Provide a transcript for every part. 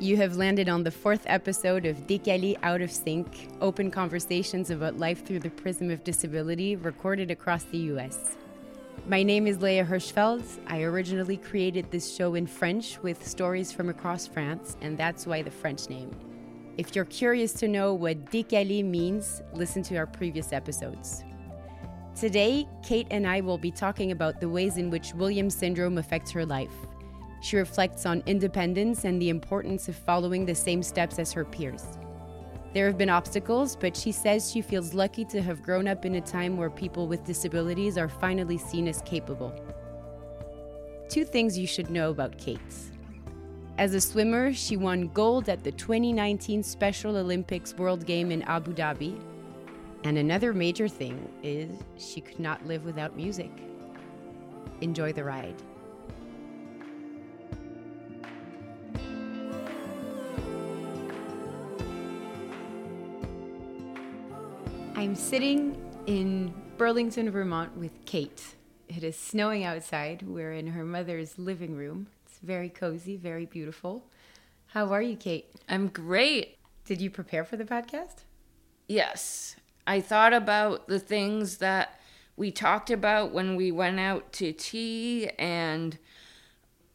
You have landed on the fourth episode of Décalés Out of Sync, open conversations about life through the prism of disability, recorded across the US. My name is Léa Hirschfeld. I originally created this show in French with stories from across France, and that's why the French name. If you're curious to know what décalé means, listen to our previous episodes. Today, Kate and I will be talking about the ways in which Williams syndrome affects her life. She reflects on independence and the importance of following the same steps as her peers. There have been obstacles, but she says she feels lucky to have grown up in a time where people with disabilities are finally seen as capable. Two things you should know about Kate. As a swimmer, she won gold at the 2019 Special Olympics World Game in Abu Dhabi. And another major thing is she could not live without music. Enjoy the ride. I'm sitting in Burlington, Vermont with Kate. It is snowing outside. We're in her mother's living room. It's very cozy, very beautiful. How are you, Kate? I'm great. Did you prepare for the podcast? Yes. I thought about the things that we talked about when we went out to tea and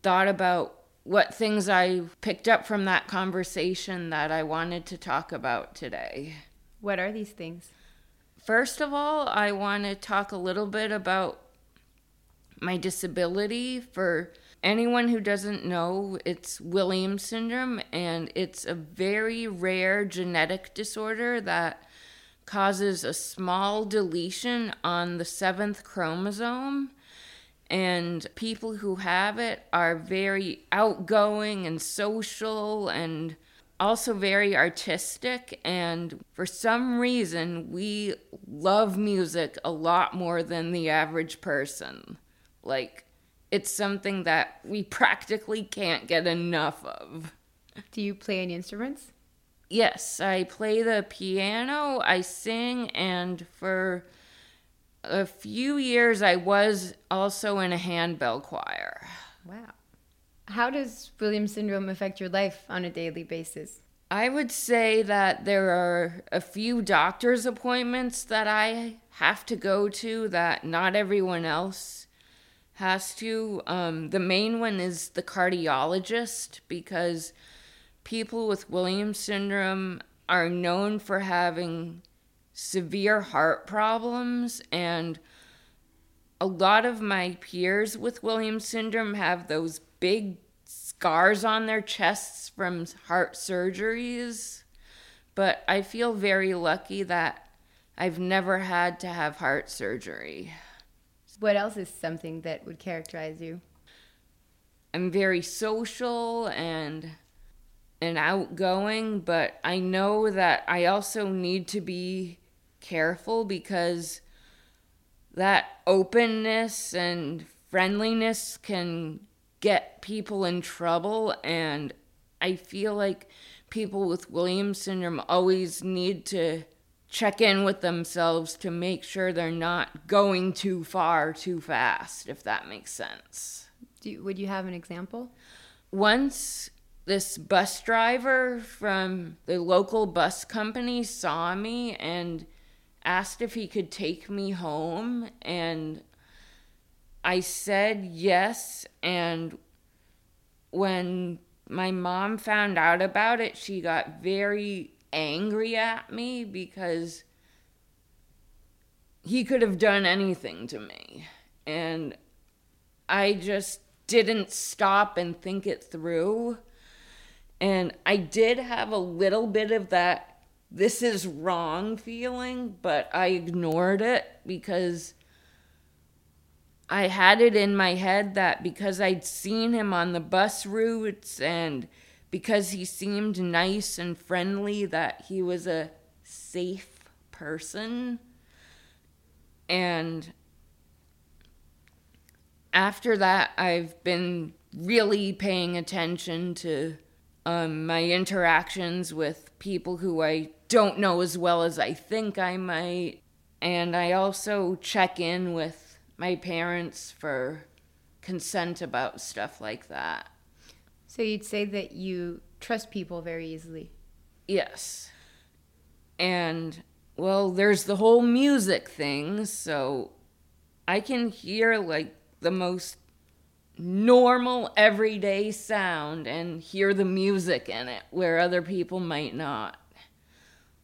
thought about what things I picked up from that conversation that I wanted to talk about today. What are these things? First of all, I want to talk a little bit about my disability. For anyone who doesn't know, it's Williams syndrome, and it's a very rare genetic disorder that causes a small deletion on the seventh chromosome. And people who have it are very outgoing and social and also very artistic and for some reason we love music a lot more than the average person like it's something that we practically can't get enough of do you play any instruments yes i play the piano i sing and for a few years i was also in a handbell choir wow how does Williams syndrome affect your life on a daily basis? I would say that there are a few doctor's appointments that I have to go to that not everyone else has to. Um, the main one is the cardiologist because people with Williams syndrome are known for having severe heart problems and a lot of my peers with Williams syndrome have those big scars on their chests from heart surgeries. But I feel very lucky that I've never had to have heart surgery. What else is something that would characterize you? I'm very social and and outgoing, but I know that I also need to be careful because that openness and friendliness can get people in trouble and I feel like people with Williams syndrome always need to check in with themselves to make sure they're not going too far too fast if that makes sense. You, would you have an example? Once this bus driver from the local bus company saw me and asked if he could take me home and I said yes. And when my mom found out about it, she got very angry at me because he could have done anything to me. And I just didn't stop and think it through. And I did have a little bit of that this is wrong feeling, but I ignored it because I had it in my head that because I'd seen him on the bus routes and because he seemed nice and friendly that he was a safe person. And after that I've been really paying attention to um, my interactions with people who I don't know as well as I think I might and I also check in with my parents for consent about stuff like that. So you'd say that you trust people very easily. Yes. And, well, there's the whole music thing, so I can hear like the most normal everyday sound and hear the music in it where other people might not.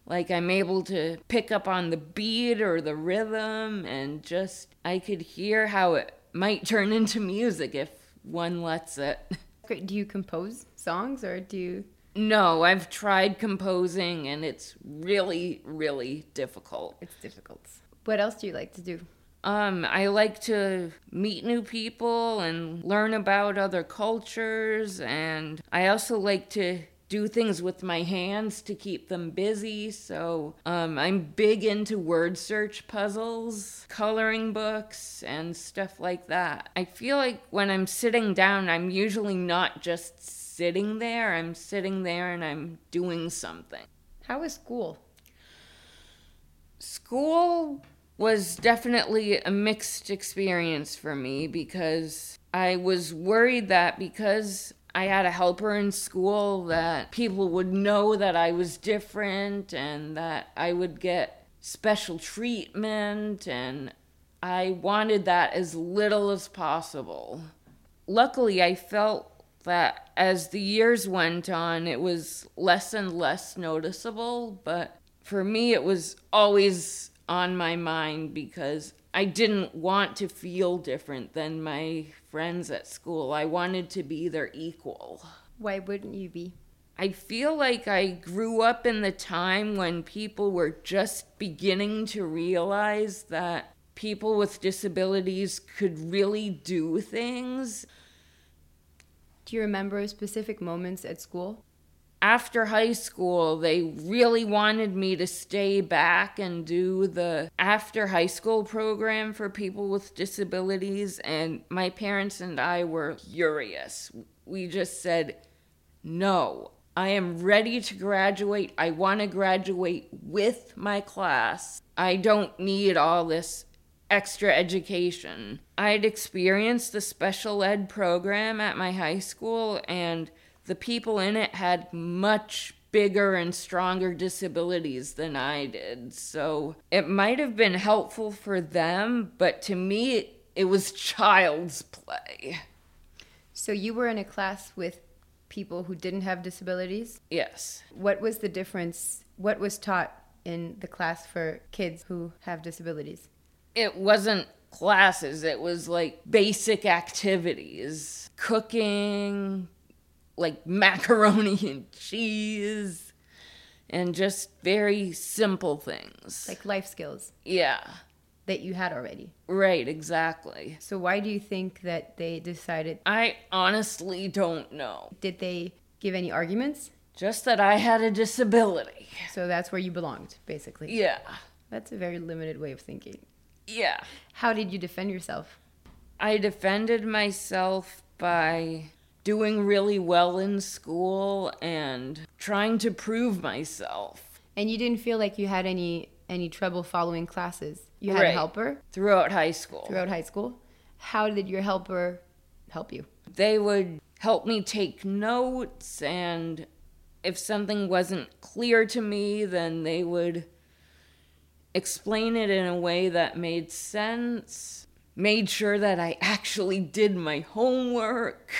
Like I'm able to pick up on the beat or the rhythm and just I could hear how it might turn into music if one lets it. Great. Do you compose songs or do you No, I've tried composing and it's really really difficult. It's difficult. What else do you like to do? Um, I like to meet new people and learn about other cultures, and I also like to do things with my hands to keep them busy. So um, I'm big into word search puzzles, coloring books, and stuff like that. I feel like when I'm sitting down, I'm usually not just sitting there, I'm sitting there and I'm doing something. How is school? School was definitely a mixed experience for me because I was worried that because I had a helper in school that people would know that I was different and that I would get special treatment and I wanted that as little as possible. Luckily, I felt that as the years went on, it was less and less noticeable, but for me, it was always on my mind because I didn't want to feel different than my friends at school. I wanted to be their equal. Why wouldn't you be? I feel like I grew up in the time when people were just beginning to realize that people with disabilities could really do things. Do you remember specific moments at school? After high school, they really wanted me to stay back and do the after high school program for people with disabilities, and my parents and I were furious. We just said, No, I am ready to graduate. I want to graduate with my class. I don't need all this extra education. I'd experienced the special ed program at my high school, and the people in it had much bigger and stronger disabilities than I did. So it might have been helpful for them, but to me, it was child's play. So you were in a class with people who didn't have disabilities? Yes. What was the difference? What was taught in the class for kids who have disabilities? It wasn't classes, it was like basic activities cooking, like macaroni and cheese, and just very simple things. Like life skills yeah, that you had already. right, exactly. So why do you think that they decided? I honestly don't know. Did they give any arguments? Just that I had a disability. So that's where you belonged, basically. Yeah. That's a very limited way of thinking. Yeah. How did you defend yourself? I defended myself by doing really well in school and trying to prove myself And you didn't feel like you had any any trouble following classes. You had a helper throughout high school. throughout high school. How did your helper help you? They would help me take notes, and if something wasn't clear to me, then they would explain it in a way that made sense, made sure that I actually did my homework.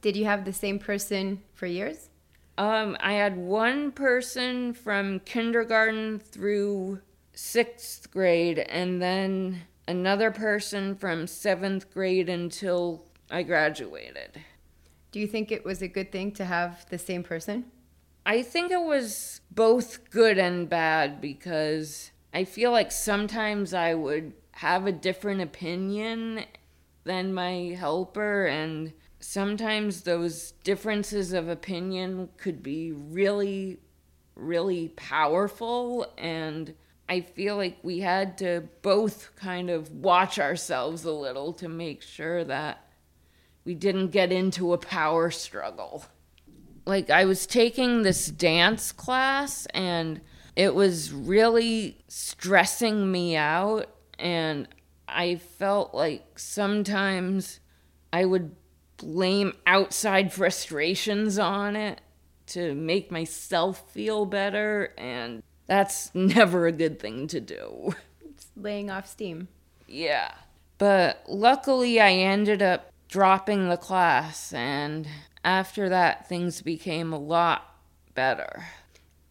Did you have the same person for years? Um, I had one person from kindergarten through sixth grade, and then another person from seventh grade until I graduated. Do you think it was a good thing to have the same person? I think it was both good and bad because I feel like sometimes I would have a different opinion than my helper, and sometimes those differences of opinion could be really, really powerful. And I feel like we had to both kind of watch ourselves a little to make sure that we didn't get into a power struggle like I was taking this dance class and it was really stressing me out and I felt like sometimes I would blame outside frustrations on it to make myself feel better, and that's never a good thing to do. It's laying off steam. Yeah. But luckily, I ended up dropping the class, and after that, things became a lot better.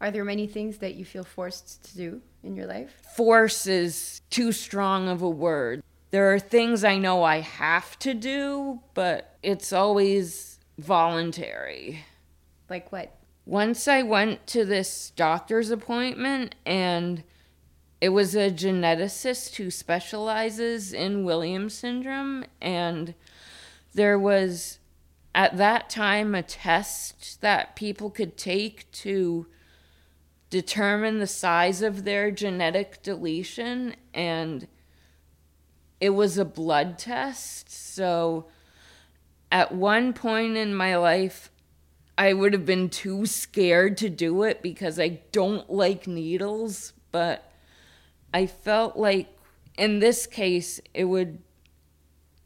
Are there many things that you feel forced to do in your life? Force is too strong of a word. There are things I know I have to do, but it's always voluntary. Like what? Once I went to this doctor's appointment, and it was a geneticist who specializes in Williams syndrome, and there was at that time a test that people could take to determine the size of their genetic deletion and it was a blood test so at one point in my life I would have been too scared to do it because I don't like needles but I felt like in this case it would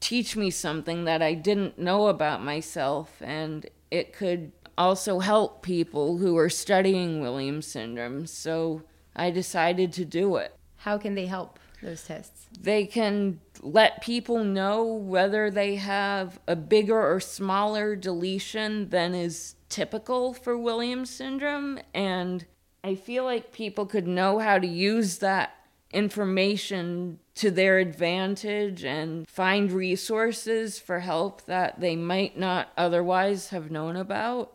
teach me something that I didn't know about myself, and it could also help people who are studying Williams syndrome. So I decided to do it. How can they help those tests? They can let people know whether they have a bigger or smaller deletion than is typical for Williams syndrome. And I feel like people could know how to use that information to their advantage and find resources for help that they might not otherwise have known about.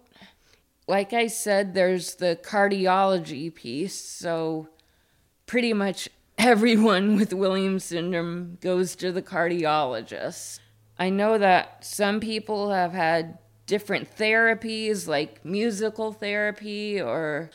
Like I said, there's the cardiology piece, so pretty much everyone with Williams syndrome goes to the cardiologist. I know that some people have had different therapies like musical therapy or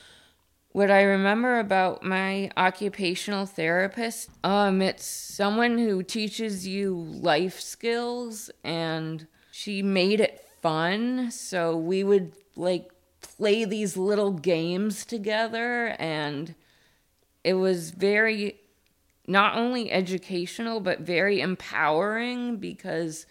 what I remember about my occupational therapist, um, it's someone who teaches you life skills, and she made it fun. So we would like play these little games together, and it was very not only educational but very empowering because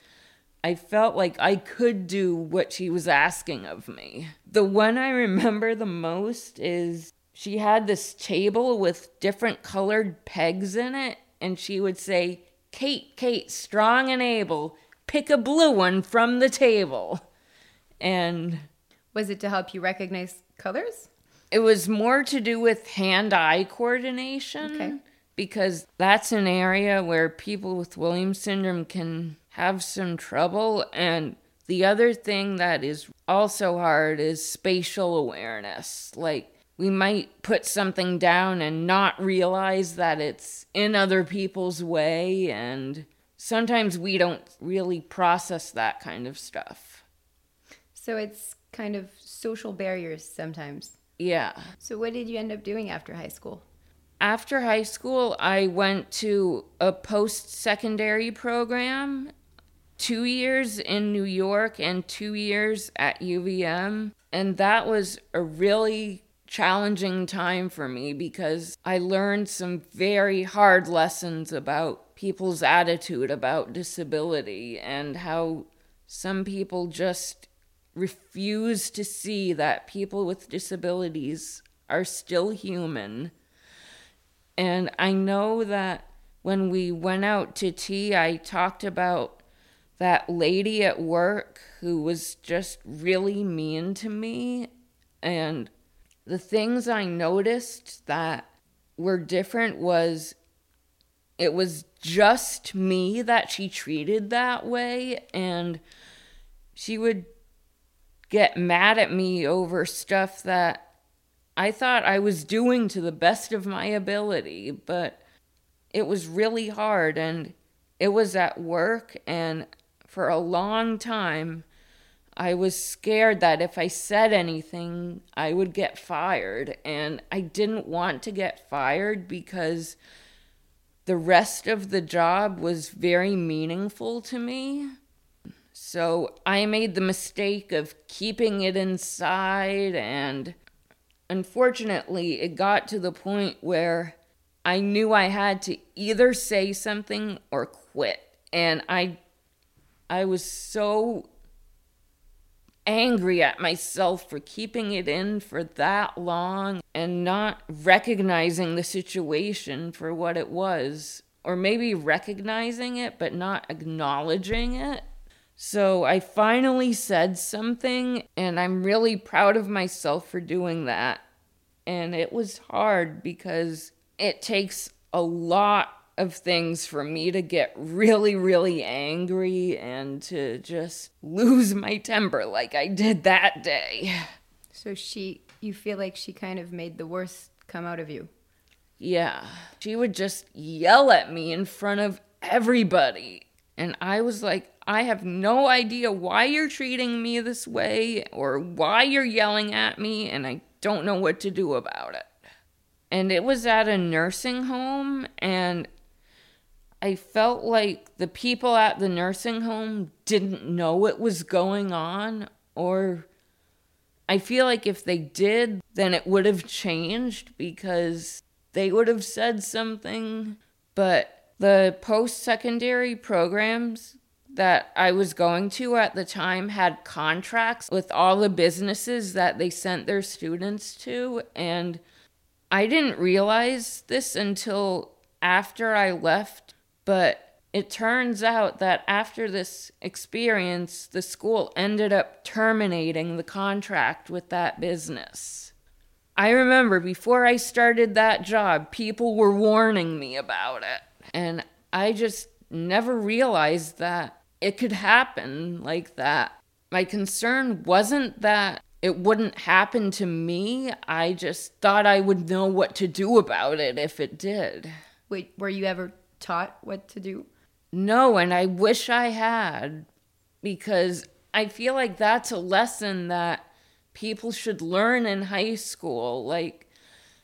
I felt like I could do what she was asking of me. The one I remember the most is she had this table with different colored pegs in it, and she would say, Kate, Kate, strong and able, pick a blue one from the table. And was it to help you recognize colors? It was more to do with hand eye coordination. Okay. Because that's an area where people with Williams syndrome can have some trouble. And the other thing that is also hard is spatial awareness. Like, we might put something down and not realize that it's in other people's way and sometimes we don't really process that kind of stuff so it's kind of social barriers sometimes yeah so what did you end up doing after high school after high school i went to a post-secondary program two years in new york and two years at uvm and that was a really challenging time for me because I learned some very hard lessons about people's attitude about disability and how some people just refuse to see that people with disabilities are still human. And I know that when we went out to tea, I talked about that lady at work who was just really mean to me. And the things I noticed that were different was it was just me that she treated that way and she would get mad at me over stuff that I thought I was doing to the best of my ability, but it was really hard and it was at work and for a long time I was scared that if I said anything, I would get fired. And I didn't want to get fired because the rest of the job was very meaningful to me. So I made the mistake of keeping it inside. And unfortunately, it got to the point where I knew I had to either say something or quit. And I I was so angry at myself for keeping it in for that long and not recognizing the situation for what it was, or maybe recognizing it but not acknowledging it. So I finally said something, and I'm really proud of myself for doing that. And it was hard because it takes a lot of things for me to get really, really angry and to just lose my temper like I did that day. So she, you feel like she kind of made the worst come out of you? Yeah. She would just yell at me in front of everybody. And I was like, I have no idea why you're treating me this way or why you're yelling at me, and I don't know what to do about it. And it was at a nursing home, and I felt like the people at the nursing home didn't know what was going on, or I feel like if they did, then it would have changed because they would have said something. But the post secondary programs that I was going to at the time had contracts with all the businesses that they sent their students to. And I didn't realize this until after I left but it turns out that after this experience, the school ended up terminating the contract with that business. I remember before I started that job, people were warning me about it. And I just never realized that it could happen like that. My concern wasn't that it wouldn't happen to me, I just thought I would know what to do about it if it did. Wait, were you ever taught what to do? No, and I wish I had because I feel like that's a lesson that people should learn in high school, like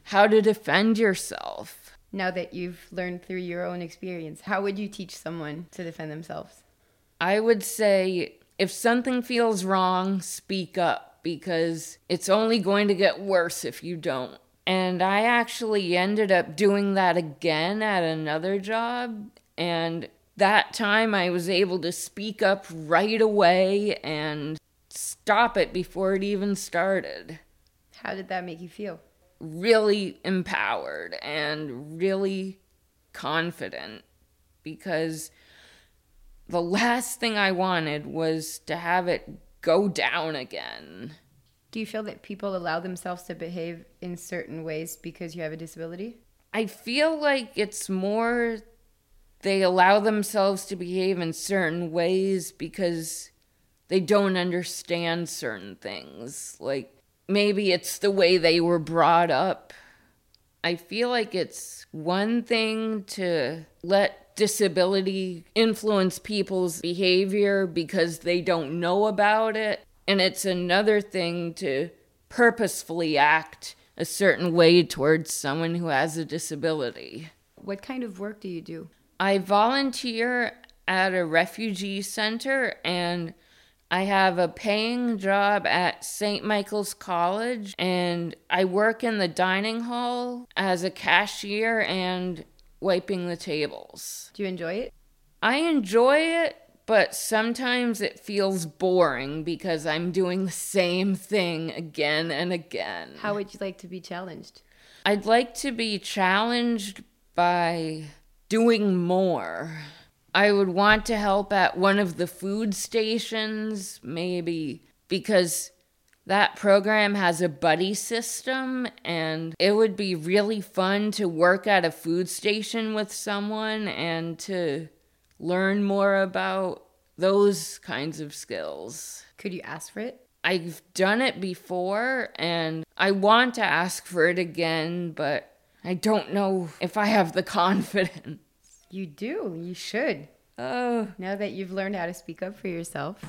how to defend yourself. Now that you've learned through your own experience, how would you teach someone to defend themselves? I would say if something feels wrong, speak up because it's only going to get worse if you don't. And I actually ended up doing that again at another job. And that time I was able to speak up right away and stop it before it even started. How did that make you feel? Really empowered and really confident because the last thing I wanted was to have it go down again. Do you feel that people allow themselves to behave in certain ways because you have a disability? I feel like it's more they allow themselves to behave in certain ways because they don't understand certain things. Like maybe it's the way they were brought up. I feel like it's one thing to let disability influence people's behavior because they don't know about it. And it's another thing to purposefully act a certain way towards someone who has a disability. What kind of work do you do? I volunteer at a refugee center and I have a paying job at St. Michael's College and I work in the dining hall as a cashier and wiping the tables. Do you enjoy it? I enjoy it, but sometimes it feels boring because I'm doing the same thing again and again. How would you like to be challenged? I'd like to be challenged by doing more. I would want to help at one of the food stations, maybe, because that program has a buddy system, and it would be really fun to work at a food station with someone and to learn more about those kinds of skills. Could you ask for it? I've done it before and I want to ask for it again, but I don't know if I have the confidence. You do. You should. Oh. Now that you've learned how to speak up for yourself,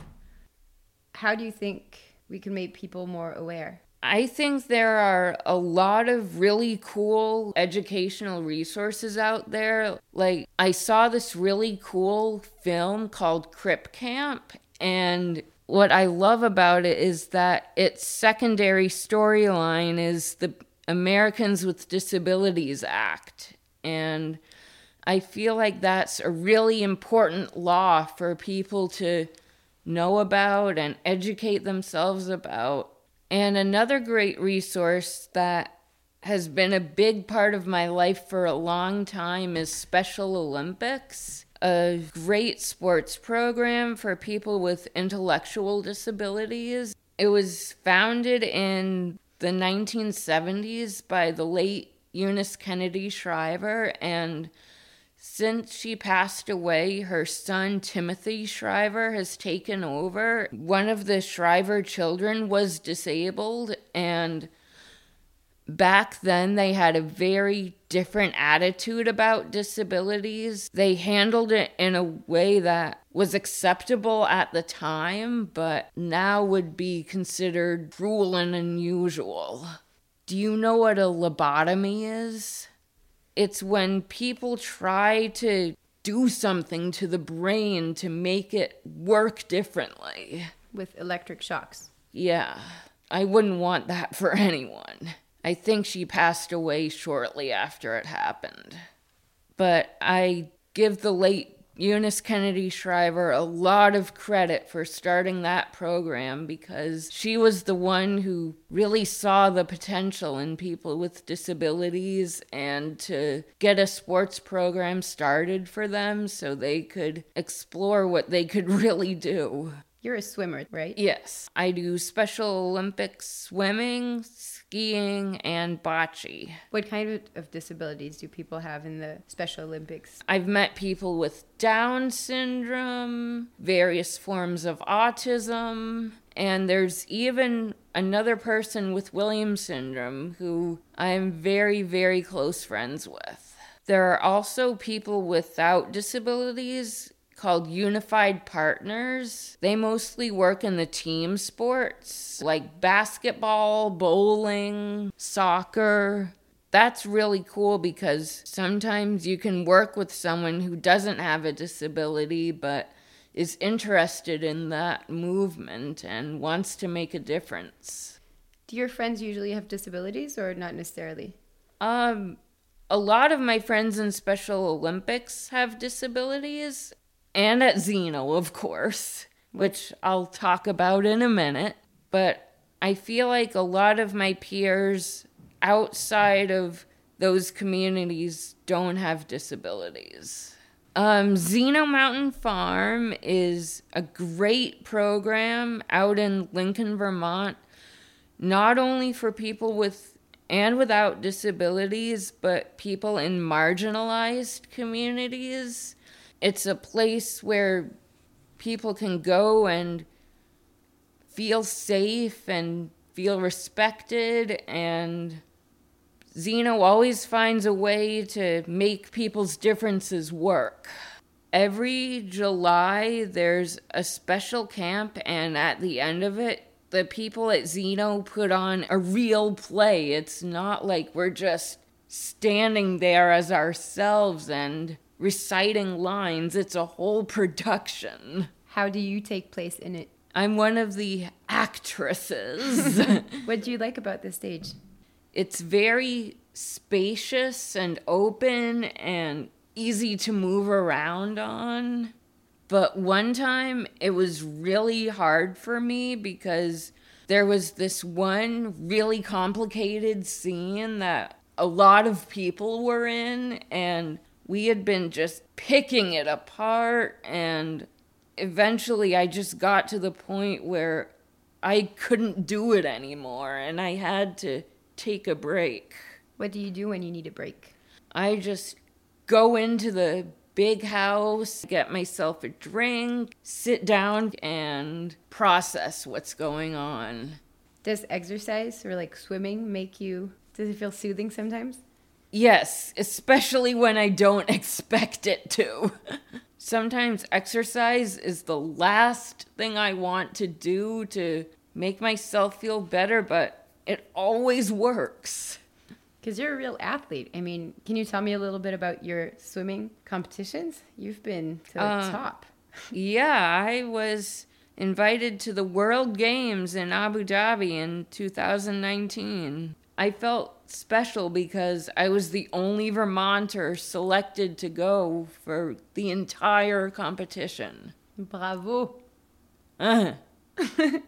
how do you think we can make people more aware? I think there are a lot of really cool educational resources out there. Like, I saw this really cool film called Crip Camp, and what I love about it is that its secondary storyline is the Americans with Disabilities Act. And I feel like that's a really important law for people to know about and educate themselves about. And another great resource that has been a big part of my life for a long time is Special Olympics, a great sports program for people with intellectual disabilities. It was founded in the 1970s by the late Eunice Kennedy Shriver and since she passed away, her son Timothy Shriver has taken over. One of the Shriver children was disabled, and back then they had a very different attitude about disabilities. They handled it in a way that was acceptable at the time, but now would be considered cruel and unusual. Do you know what a lobotomy is? It's when people try to do something to the brain to make it work differently. With electric shocks. Yeah, I wouldn't want that for anyone. I think she passed away shortly after it happened. But I give the late Eunice Kennedy Shriver a lot of credit for starting that program because she was the one who really saw the potential in people with disabilities and to get a sports program started for them so they could explore what they could really do. You're a swimmer, right? Yes. I do Special Olympics swimming, skiing, and bocce. What kind of disabilities do people have in the Special Olympics? I've met people with Down syndrome, various forms of autism, and there's even another person with Williams syndrome who I'm very, very close friends with. There are also people without disabilities called Unified Partners. They mostly work in the team sports like basketball, bowling, soccer. That's really cool because sometimes you can work with someone who doesn't have a disability but is interested in that movement and wants to make a difference. Do your friends usually have disabilities or not necessarily? Um a lot of my friends in Special Olympics have disabilities, and at Zeno, of course, which I'll talk about in a minute. But I feel like a lot of my peers outside of those communities don't have disabilities. Um, Zeno Mountain Farm is a great program out in Lincoln, Vermont, not only for people with and without disabilities, but people in marginalized communities it's a place where people can go and feel safe and feel respected and Zeno always finds a way to make people's differences work. Every July, there's a special camp, and at the end of it, the people at Zeno put on a real play. It's not like we're just standing there as ourselves and reciting lines. It's a whole production. How do you take place in it? I'm one of the actresses. what do you like about this stage? It's very spacious and open and easy to move around on. But one time it was really hard for me because there was this one really complicated scene that a lot of people were in, and we had been just picking it apart and eventually I just got to the point where I couldn't do it anymore and I had to take a break. What do you do when you need a break? I just go into the big house, get myself a drink, sit down and process what's going on. Does exercise or like swimming make you does it feel soothing sometimes? Yes, especially when I don't expect it to. Sometimes exercise is the last thing I want to do to make myself feel better, but it always works. Because you're a real athlete. I mean, can you tell me a little bit about your swimming competitions? You've been to the uh, top. yeah, I was invited to the World Games in Abu Dhabi in 2019. I felt special because I was the only Vermonter selected to go for the entire competition. Bravo. Uh,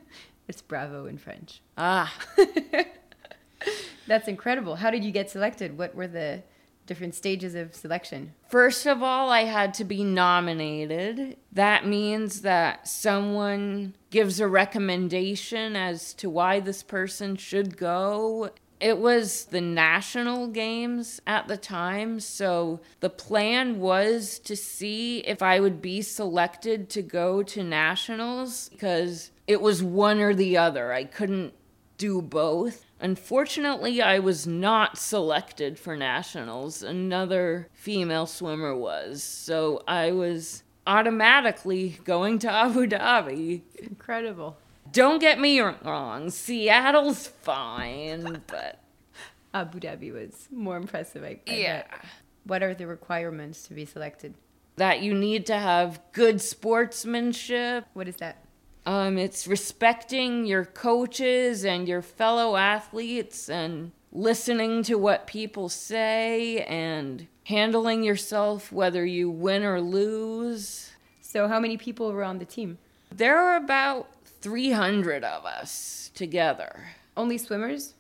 It's bravo in French. ah. That's incredible. How did you get selected? What were the different stages of selection? First of all, I had to be nominated. That means that someone gives a recommendation as to why this person should go. It was the national games at the time, so the plan was to see if I would be selected to go to nationals because it was one or the other. I couldn't do both. Unfortunately, I was not selected for nationals. Another female swimmer was. So I was automatically going to Abu Dhabi. Incredible. Don't get me wrong, Seattle's fine, but Abu Dhabi was more impressive. I, I yeah. bet. What are the requirements to be selected? That you need to have good sportsmanship. What is that? Um, it's respecting your coaches and your fellow athletes and listening to what people say and handling yourself whether you win or lose. So, how many people were on the team? There are about 300 of us together. Only swimmers?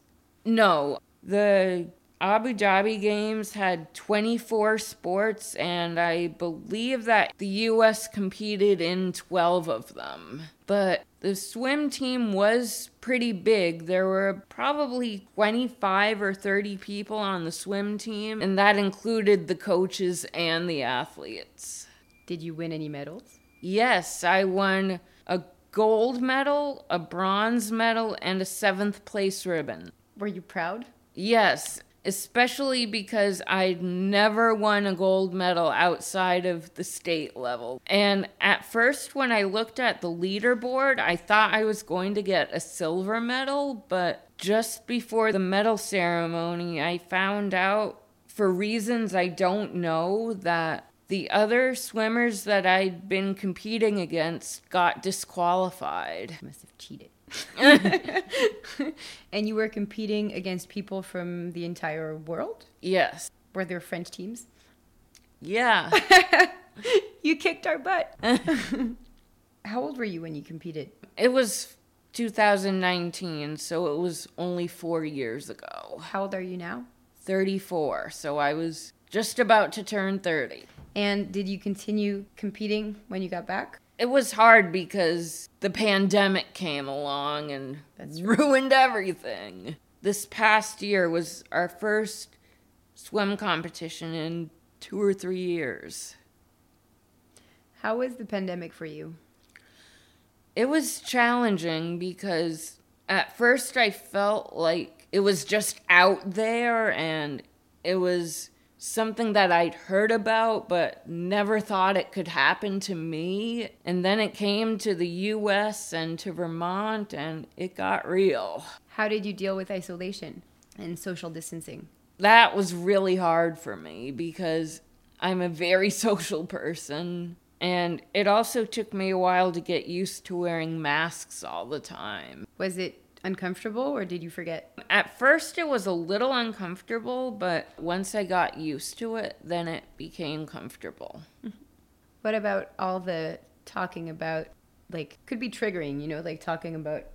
No, the Abu Dhabi Games had 24 sports, and I believe that the US competed in 12 of them. But the swim team was pretty big. There were probably 25 or 30 people on the swim team, and that included the coaches and the athletes. Did you win any medals? Yes, I won a gold medal, a bronze medal, and a seventh place ribbon. Were you proud? Yes, especially because I'd never won a gold medal outside of the state level. And at first, when I looked at the leaderboard, I thought I was going to get a silver medal, but just before the medal ceremony, I found out, for reasons I don't know, that the other swimmers that I'd been competing against got disqualified. You must have cheated. and you were competing against people from the entire world? Yes. Were there French teams? Yeah. You kicked our butt. How old were you when you competed? It was 2019, so it was only four years ago. How old are you now? 34, so I was just about to turn 30. And did you continue competing when you got back? It was hard because the pandemic came along and That's ruined everything. This past year was our first swim competition in two or three years. How was the pandemic for you? It was challenging because at first I felt like it was just out there and it was something that I'd heard about but never thought it could happen to me. And then it came to the US and to Vermont and it got real. How did you deal with isolation and social distancing? That was really hard for me because I'm a very social person. And it also took me a while to get used to wearing masks all the time. Was it uncomfortable or did you forget? At first, it was a little uncomfortable, but once I got used to it, then it became comfortable. What about all the talking about, like, could be triggering, you know, like talking about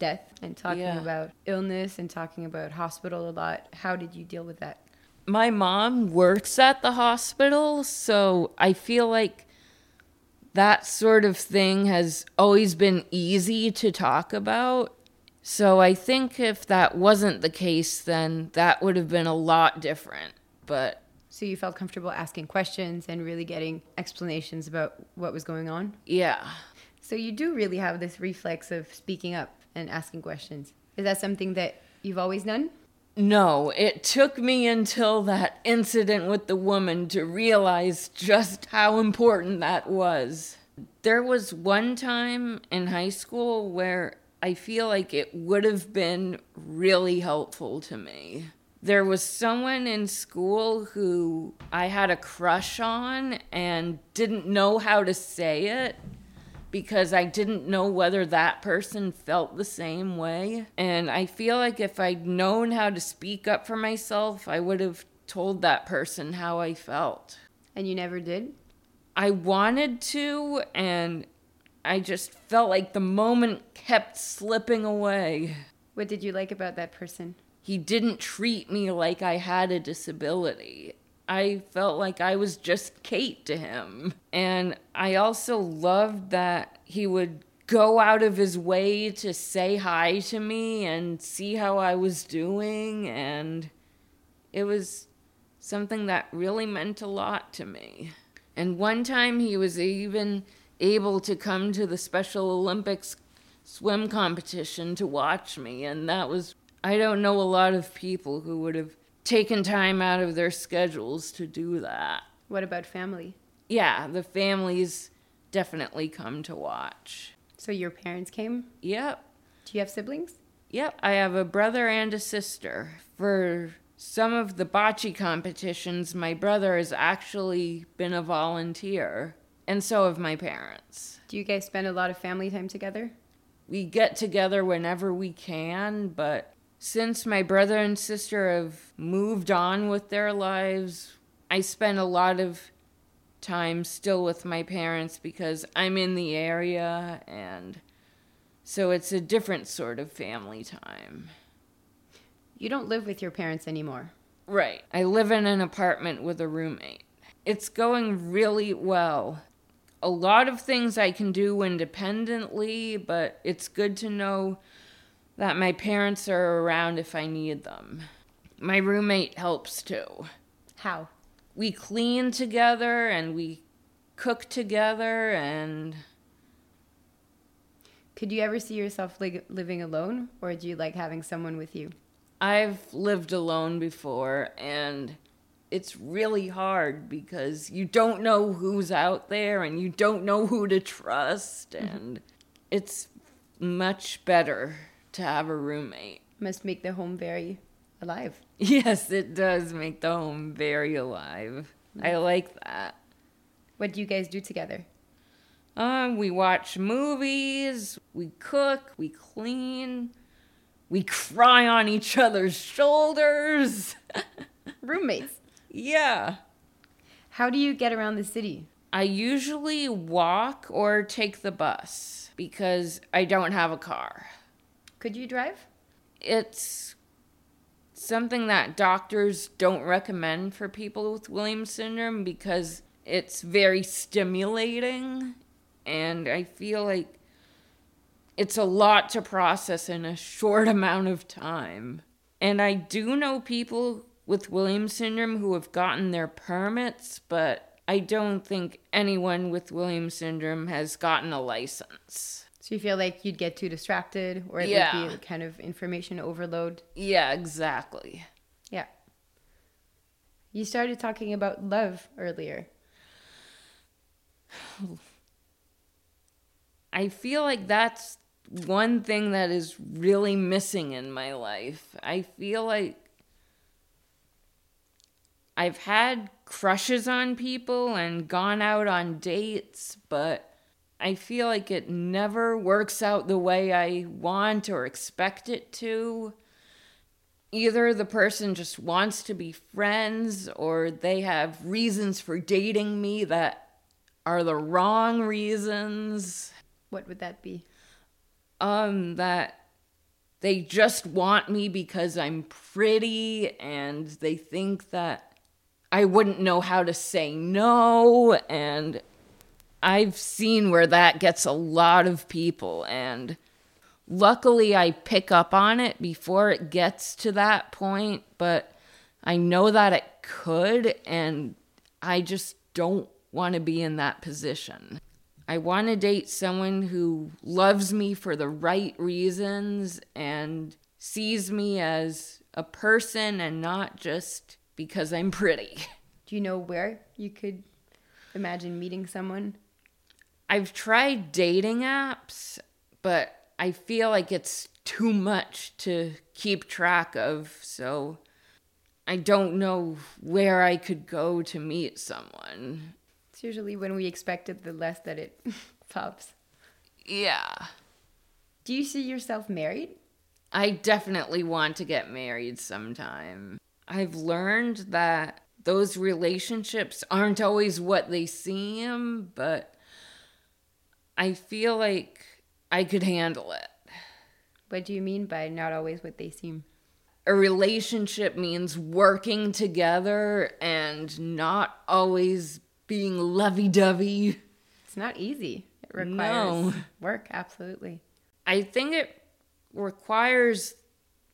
death and talking Yeah. about illness and talking about hospital a lot? How did you deal with that? My mom works at the hospital, so I feel like that sort of thing has always been easy to talk about. So I think if that wasn't the case, then that would have been a lot different. But So you felt comfortable asking questions and really getting explanations about what was going on? yeah, So you do really have this reflex of speaking up and asking questions. Is that something that you've always done? No, it took me until that incident with the woman to realize just how important that was. There was one time in high school where I feel like it would have been really helpful to me. There was someone in school who I had a crush on and didn't know how to say it because I didn't know whether that person felt the same way. And I feel like if I'd known how to speak up for myself, I would have told that person how I felt. And you never did? I wanted to, and I just felt like the moment kept slipping away. What did you like about that person? He didn't treat me like I had a disability. I felt like I was just Kate to him. And I also loved that he would go out of his way to say hi to me and see how I was doing. And it was something that really meant a lot to me. And one time he was even able to come to the Special Olympics swim competition to watch me. And that was, I don't know a lot of people who would have taken time out of their schedules to do that. What about family? Yeah, the families definitely come to watch. So your parents came? Yep. Do you have siblings? Yep, I have a brother and a sister. For some of the bocce competitions, my brother has actually been a volunteer, and so have my parents. Do you guys spend a lot of family time together? We get together whenever we can, but since my brother and sister have moved on with their lives, I spend a lot of time still with my parents because I'm in the area and so it's a different sort of family time. You don't live with your parents anymore. Right. I live in an apartment with a roommate. It's going really well. A lot of things I can do independently, but it's good to know that my parents are around if I need them. My roommate helps too. How? we clean together and we cook together and could you ever see yourself li- living alone or do you like having someone with you i've lived alone before and it's really hard because you don't know who's out there and you don't know who to trust mm-hmm. and it's much better to have a roommate must make the home very alive Yes, it does make the home very alive. I like that. What do you guys do together? Um, we watch movies, we cook, we clean, we cry on each other's shoulders. Roommates. Yeah. How do you get around the city? I usually walk or take the bus because I don't have a car. Could you drive? It's something that doctors don't recommend for people with Williams syndrome because it's very stimulating and I feel like it's a lot to process in a short amount of time. And I do know people with Williams syndrome who have gotten their permits, but I don't think anyone with Williams syndrome has gotten a license. So you feel like you'd get too distracted or it yeah. would be kind of information overload? Yeah, exactly. Yeah. You started talking about love earlier. I feel like that's one thing that is really missing in my life. I feel like I've had crushes on people and gone out on dates, but I feel like it never works out the way I want or expect it to. Either the person just wants to be friends or they have reasons for dating me that are the wrong reasons. What would that be? Um, that they just want me because I'm pretty and they think that I wouldn't know how to say no and I've seen where that gets a lot of people and luckily I pick up on it before it gets to that point, but I know that it could and I just don't want to be in that position. I want to date someone who loves me for the right reasons and sees me as a person and not just because I'm pretty. Do you know where you could imagine meeting someone? I've tried dating apps, but I feel like it's too much to keep track of, so I don't know where I could go to meet someone. It's usually when we expect it, the less that it pops. Yeah. Do you see yourself married? I definitely want to get married sometime. I've learned that those relationships aren't always what they seem, but I feel like I could handle it. What do you mean by not always what they seem? A relationship means working together and not always being lovey dovey. It's not easy. It requires No. work, absolutely. I think it requires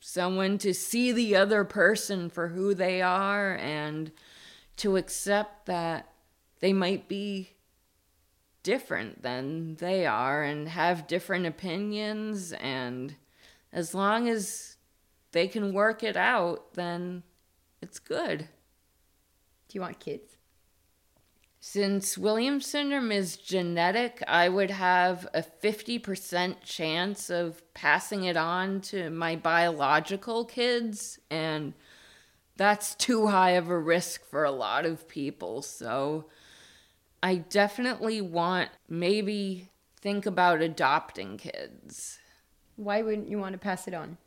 someone to see the other person for who they are and to accept that they might be different than they are and have different opinions and as long as they can work it out then it's good Do you want kids? Since Williams syndrome is genetic, I would have a 50% chance of passing it on to my biological kids, and that's too high of a risk for a lot of people. So I definitely want maybe think about adopting kids. Why wouldn't you want to pass it on?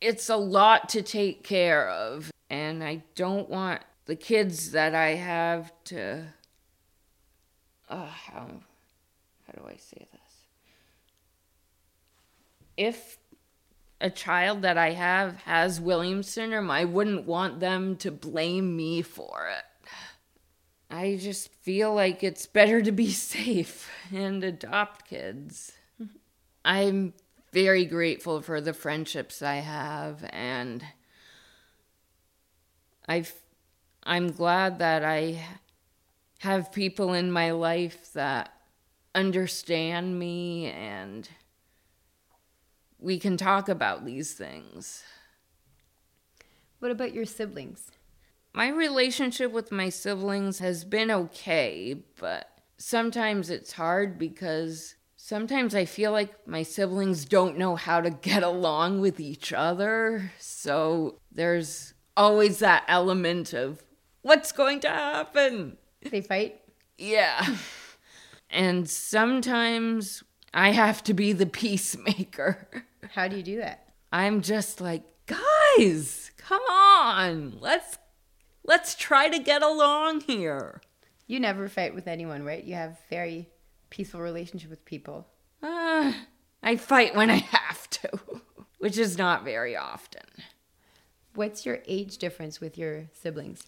It's a lot to take care of, and I don't want the kids that I have to uh, how how do I say this? If a child that I have has Williams syndrome, I wouldn't want them to blame me for it. I just feel like it's better to be safe and adopt kids. I'm very grateful for the friendships I have and I've I'm glad that I have people in my life that understand me and we can talk about these things. What about your siblings? My relationship with my siblings has been okay, but sometimes it's hard because sometimes I feel like my siblings don't know how to get along with each other. So there's always that element of what's going to happen? They fight? Yeah. and sometimes I have to be the peacemaker. How do you do that? I'm just like, guys, come on. Let's let's try to get along here. You never fight with anyone, right? You have very peaceful relationship with people. Uh, I fight when I have to, which is not very often. What's your age difference with your siblings?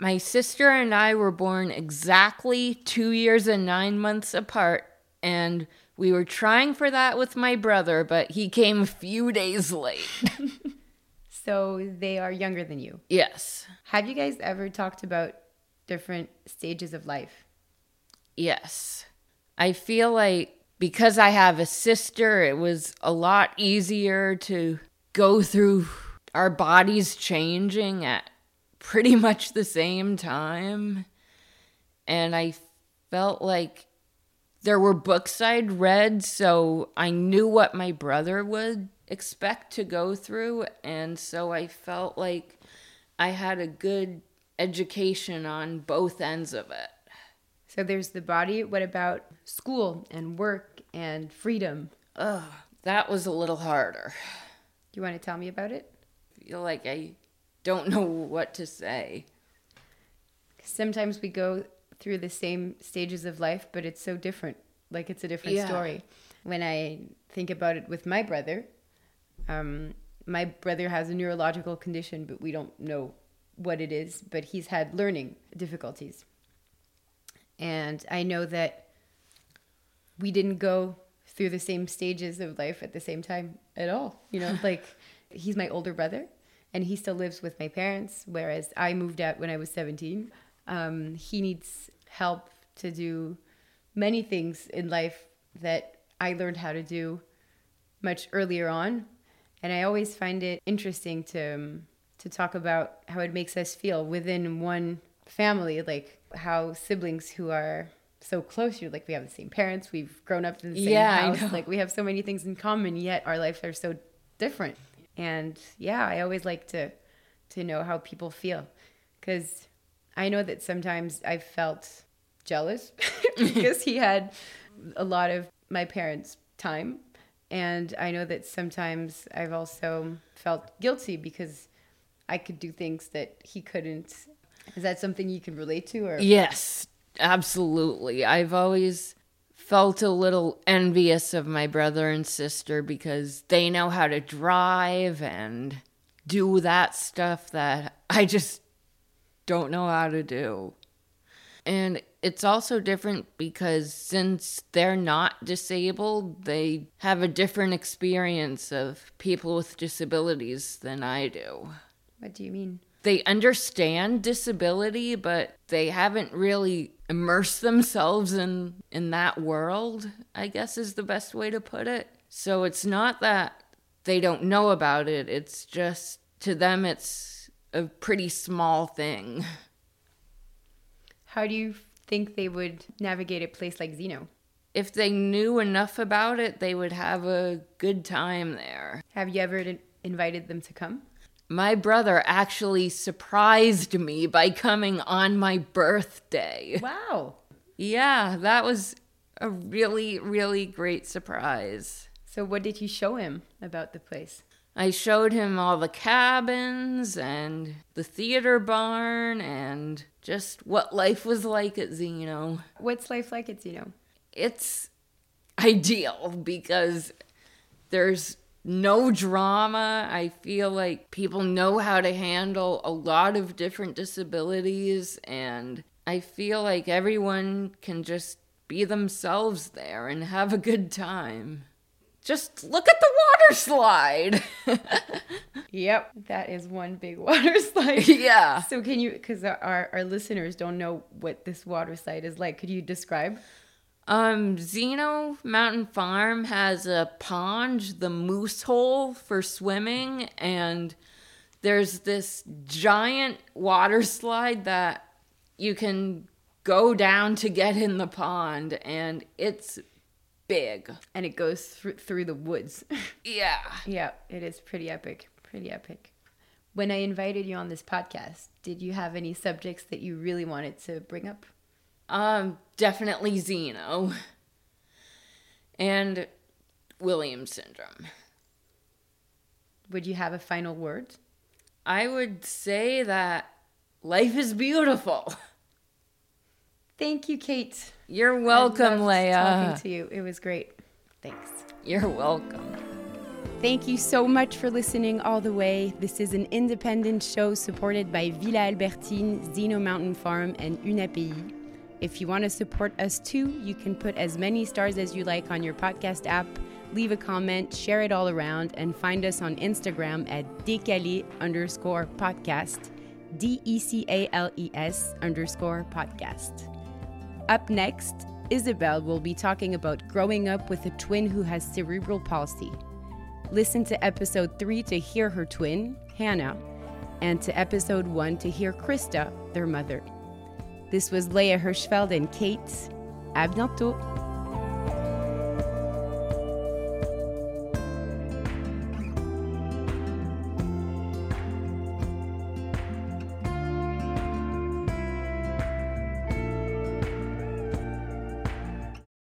My sister and I were born exactly two years and nine months apart, and we were trying for that with my brother, but he came a few days late. So they are younger than you. yes, Have you guys ever talked about different stages of life? yes. I feel like because I have a sister, it was a lot easier to go through our bodies changing at pretty much the same time. And I felt like there were books I'd read, so I knew what my brother would expect to go through. And so I felt like I had a good education on both ends of it. So there's the body. What about school and work and freedom? Ugh, that was a little harder. Do you want to tell me about it? I feel like I don't know what to say. Sometimes we go through the same stages of life, but it's so different. Like it's a different Yeah. story. When I think about it with my brother, um, my brother has a neurological condition, but we don't know what it is. But he's had learning difficulties. And I know that we didn't go through the same stages of life at the same time at all. You know, like he's my older brother and he still lives with my parents, whereas I moved out when I was 17. Um, he needs help to do many things in life that I learned how to do much earlier on. And I always find it interesting to, um, to talk about how it makes us feel within one family, like how siblings who are so close, you're like, we have the same parents, we've grown up in the same Yeah, house, like we have so many things in common, yet our lives are so different. And yeah, I always like to to know how people feel because I know that sometimes I felt jealous because he had a lot of my parents' time. And I know that sometimes I've also felt guilty because I could do things that he couldn't. Is that something you can relate to or Yes, absolutely. I've always felt a little envious of my brother and sister because they know how to drive and do that stuff that I just don't know how to do. And it's also different because since they're not disabled, they have a different experience of people with disabilities than I do. What do you mean? They understand disability, but they haven't really immersed themselves in in that world, I guess is the best way to put it. So it's not that they don't know about it, it's just to them it's a pretty small thing. How do you think they would navigate a place like Zeno? If they knew enough about it, they would have a good time there. Have you ever invited them to come? My brother actually surprised me by coming on my birthday. Wow. Yeah, that was a really, really great surprise. So, what did you show him about the place? I showed him all the cabins and the theater barn and just what life was like at Zeno. What's life like at Zeno? It's ideal because there's no drama. I feel like people know how to handle a lot of different disabilities, and I feel like everyone can just be themselves there and have a good time. Just look at the water slide. yep, that is one big water slide. Yeah. So, can you, because our, our listeners don't know what this water slide is like, could you describe? Um, Zeno Mountain Farm has a pond, the Moose Hole for swimming, and there's this giant water slide that you can go down to get in the pond, and it's big. And it goes through through the woods. yeah. Yeah, it is pretty epic. Pretty epic. When I invited you on this podcast, did you have any subjects that you really wanted to bring up? Um, definitely Zeno. And Williams syndrome. Would you have a final word? I would say that life is beautiful. Thank you, Kate. You're welcome, Léa. Talking to you. It was great. Thanks. You're welcome. Thank you so much for listening all the way. This is an independent show supported by Villa Albertine, Zeno Mountain Farm, and Unapei. If you want to support us too, you can put as many stars as you like on your podcast app, leave a comment, share it all around, and find us on Instagram at décalés underscore podcast, D E C A L E S underscore podcast. Up next, Isabel will be talking about growing up with a twin who has cerebral palsy. Listen to episode 3 to hear her twin, Hannah, and to episode 1 to hear Krista, their mother. This was Léa Hirschfeld and Kate. À bientôt!